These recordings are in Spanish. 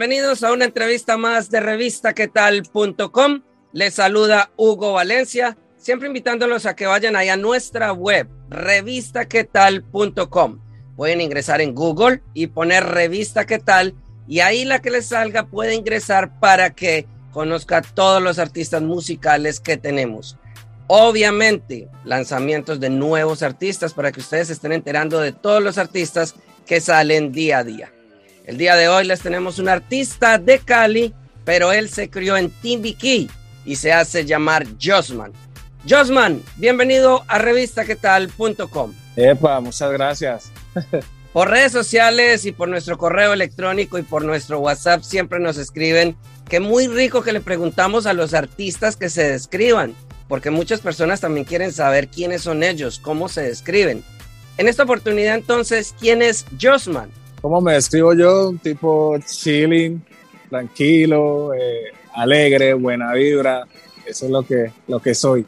Bienvenidos a una entrevista más de revistaquetal.com. Les saluda Hugo Valencia, siempre invitándolos a que vayan allá a nuestra web, revistaquetal.com. Pueden ingresar en Google y poner revista qué tal y ahí la que les salga puede ingresar para que conozca todos los artistas musicales que tenemos. Obviamente, lanzamientos de nuevos artistas para que ustedes estén enterando de todos los artistas que salen día a día. El día de hoy les tenemos un artista de Cali, pero él se crió en Timbiquí y se hace llamar Josman. Josman, bienvenido a revistaquetal.com. Epa, muchas gracias. Por redes sociales y por nuestro correo electrónico y por nuestro WhatsApp siempre nos escriben que muy rico que le preguntamos a los artistas que se describan, porque muchas personas también quieren saber quiénes son ellos, cómo se describen. En esta oportunidad entonces, ¿quién es Josman? ¿Cómo me describo yo? Un tipo chilling, tranquilo, eh, alegre, buena vibra. Eso es lo que, lo que soy.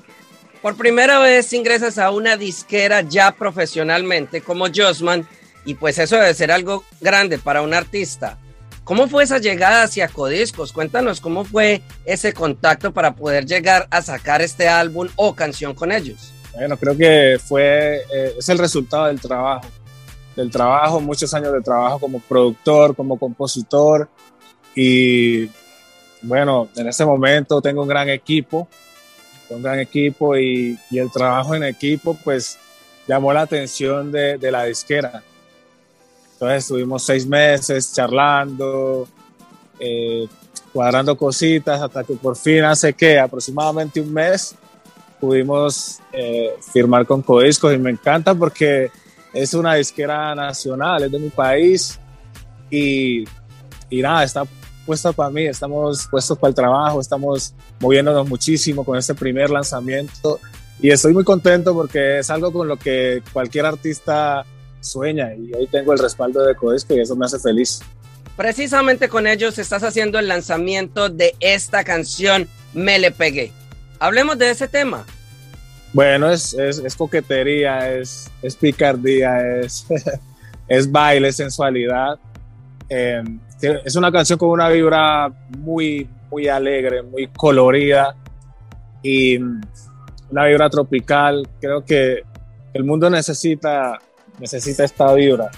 Por primera vez ingresas a una disquera ya profesionalmente como Josman y pues eso debe ser algo grande para un artista. ¿Cómo fue esa llegada hacia Codiscos? Cuéntanos cómo fue ese contacto para poder llegar a sacar este álbum o canción con ellos. Bueno, creo que fue, eh, es el resultado del trabajo, del trabajo, muchos años de trabajo como productor, como compositor. Y bueno, en ese momento tengo un gran equipo, un gran equipo y, el trabajo en equipo pues llamó la atención de, de la disquera. Entonces estuvimos seis meses charlando, eh, cuadrando cositas, hasta que por fin hace que aproximadamente un mes pudimos eh, firmar con Codiscos. Y me encanta porque es una disquera nacional, es de mi país y, y nada, está puesta para mí, estamos puestos para el trabajo, estamos moviéndonos muchísimo con este primer lanzamiento y estoy muy contento porque es algo con lo que cualquier artista sueña y ahí tengo el respaldo de Codesco y eso me hace feliz. Precisamente con ellos estás haciendo el lanzamiento de esta canción Me le pegué. Hablemos de ese tema. Bueno, es, es, es coquetería, es, es picardía, es, es baile, sensualidad. Eh, es una canción con una vibra muy, muy alegre, muy colorida y una vibra tropical. Creo que el mundo necesita necesita esta vibra.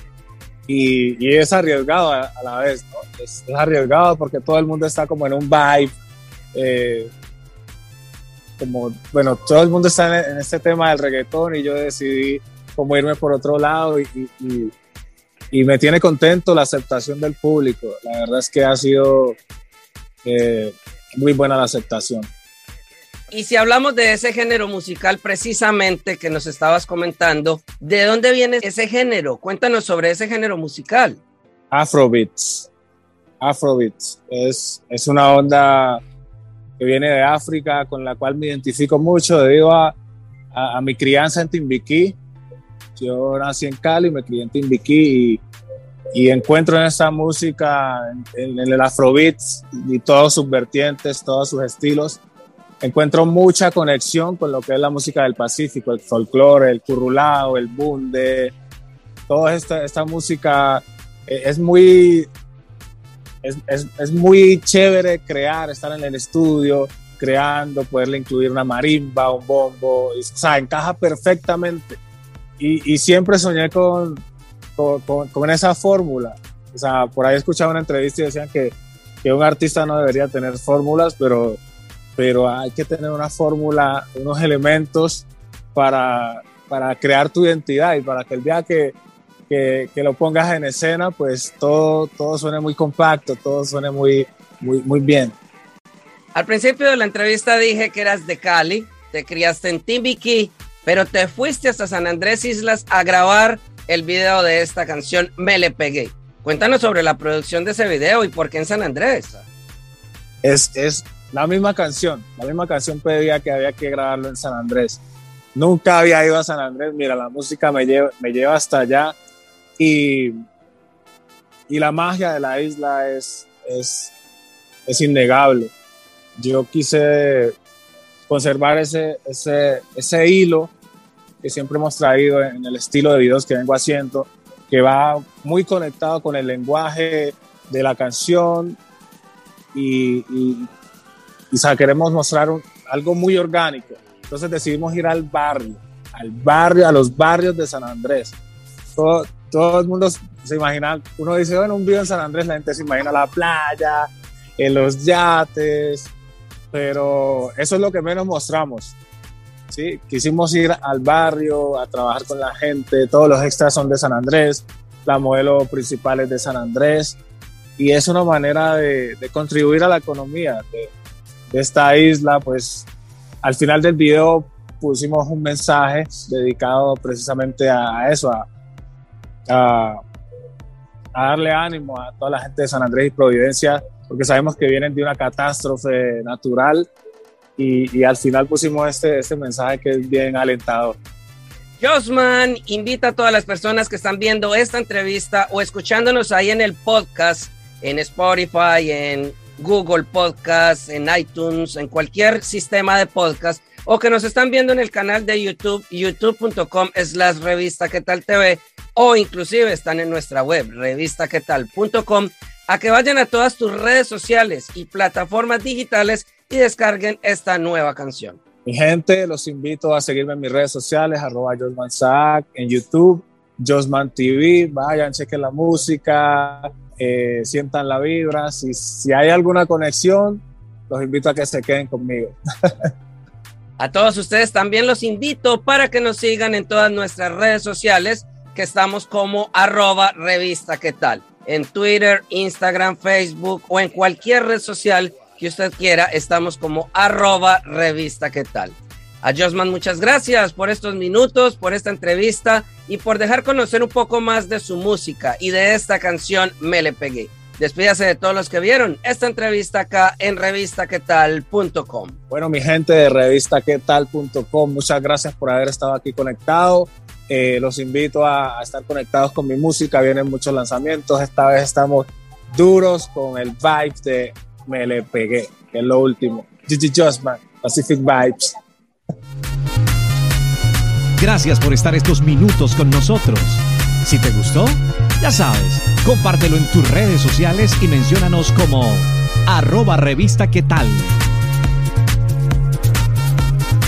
Y, y es arriesgado a, la vez, es, es, arriesgado porque todo el mundo está como en un vibe, eh, como, bueno, todo el mundo está en, este tema del reggaetón y yo decidí como irme por otro lado y, y, y, me tiene contento la aceptación del público. La verdad es que ha sido eh, muy buena la aceptación. Y si hablamos de ese género musical precisamente que nos estabas comentando, ¿de dónde viene ese género? Cuéntanos sobre ese género musical. Afrobeats. Afrobeats. Es, es una onda que viene de África con la cual me identifico mucho debido a, a, a mi crianza en Timbiquí. Yo nací en Cali, me crié en Timbiquí y, y encuentro en esa música, en, en el Afrobeats y todos sus vertientes, todos sus estilos encuentro mucha conexión con lo que es la música del Pacífico, el folclore, el currulao, el bunde, toda esta, esta música eh, es muy, es, es, es, muy chévere crear, estar en el estudio, creando, poderle incluir una marimba, un bombo, o sea, encaja perfectamente. Y, y siempre soñé con, con, con, con esa fórmula. O sea, por ahí escuchaba una entrevista y decían que, que un artista no debería tener fórmulas, pero pero hay que tener una fórmula, unos elementos para, para crear tu identidad y para que el día que, que, que, lo pongas en escena, pues todo, todo suene muy compacto, todo suene muy, muy, muy bien. Al principio de la entrevista dije que eras de Cali, te criaste en Timbiquí, pero te fuiste hasta San Andrés Islas a grabar el video de esta canción Me le pegué. Cuéntanos sobre la producción de ese video y por qué en San Andrés. Es, es la misma canción, la misma canción pedía que había que grabarlo en San Andrés. Nunca había ido a San Andrés, mira, la música me lleva, me lleva hasta allá y, y la magia de la isla es, es, es innegable. Yo quise conservar ese, ese, ese hilo que siempre hemos traído en el estilo de videos que vengo haciendo, que va muy conectado con el lenguaje de la canción y, y, y queremos mostrar algo muy orgánico. Entonces decidimos ir al barrio, al barrio, a los barrios de San Andrés. Todo, todo el mundo se imagina, uno dice, bueno, un video en San Andrés, la gente se imagina la playa, en los yates, pero eso es lo que menos mostramos. ¿sí? Quisimos ir al barrio a trabajar con la gente, todos los extras son de San Andrés, la modelo principal es de San Andrés, y es una manera de, de contribuir a la economía de, de, esta isla, pues al final del video pusimos un mensaje dedicado precisamente a eso, a, a, a darle ánimo a toda la gente de San Andrés y Providencia porque sabemos que vienen de una catástrofe natural y, y al final pusimos este, este mensaje que es bien alentador. Josman invita a todas las personas que están viendo esta entrevista o escuchándonos ahí en el podcast, en Spotify, en Google Podcast, en iTunes, en cualquier sistema de podcast, o que nos están viendo en el canal de YouTube, youtube.com slash revista que tal TV, o inclusive están en nuestra web, revistaquetal.com a que vayan a todas tus redes sociales y plataformas digitales y descarguen esta nueva canción. Mi gente, los invito a seguirme en mis redes sociales, arroba Josman en YouTube, Josman TV, vayan, chequen la música, eh, sientan la vibra, si, si hay alguna conexión, los invito a que se queden conmigo. A todos ustedes también los invito para que nos sigan en todas nuestras redes sociales, que estamos como arroba revista qué tal en Twitter, Instagram, Facebook o en cualquier red social que usted quiera, estamos como arroba revista qué tal. A Josman, muchas gracias por estos minutos, por esta entrevista y por dejar conocer un poco más de su música y de esta canción Me le pegué. Despídase de todos los que vieron esta entrevista acá en revistaquetal.com. Bueno, mi gente de revistaquetal.com, muchas gracias por haber estado aquí conectado. Eh, los invito a, estar conectados con mi música. Vienen muchos lanzamientos. Esta vez estamos duros con el vibe de Me le pegué, que es lo último. Gigi Justman, Pacific Vibes. Gracias por estar estos minutos con nosotros. Si te gustó, ya sabes, compártelo en tus redes sociales y menciónanos como arroba revista qué tal.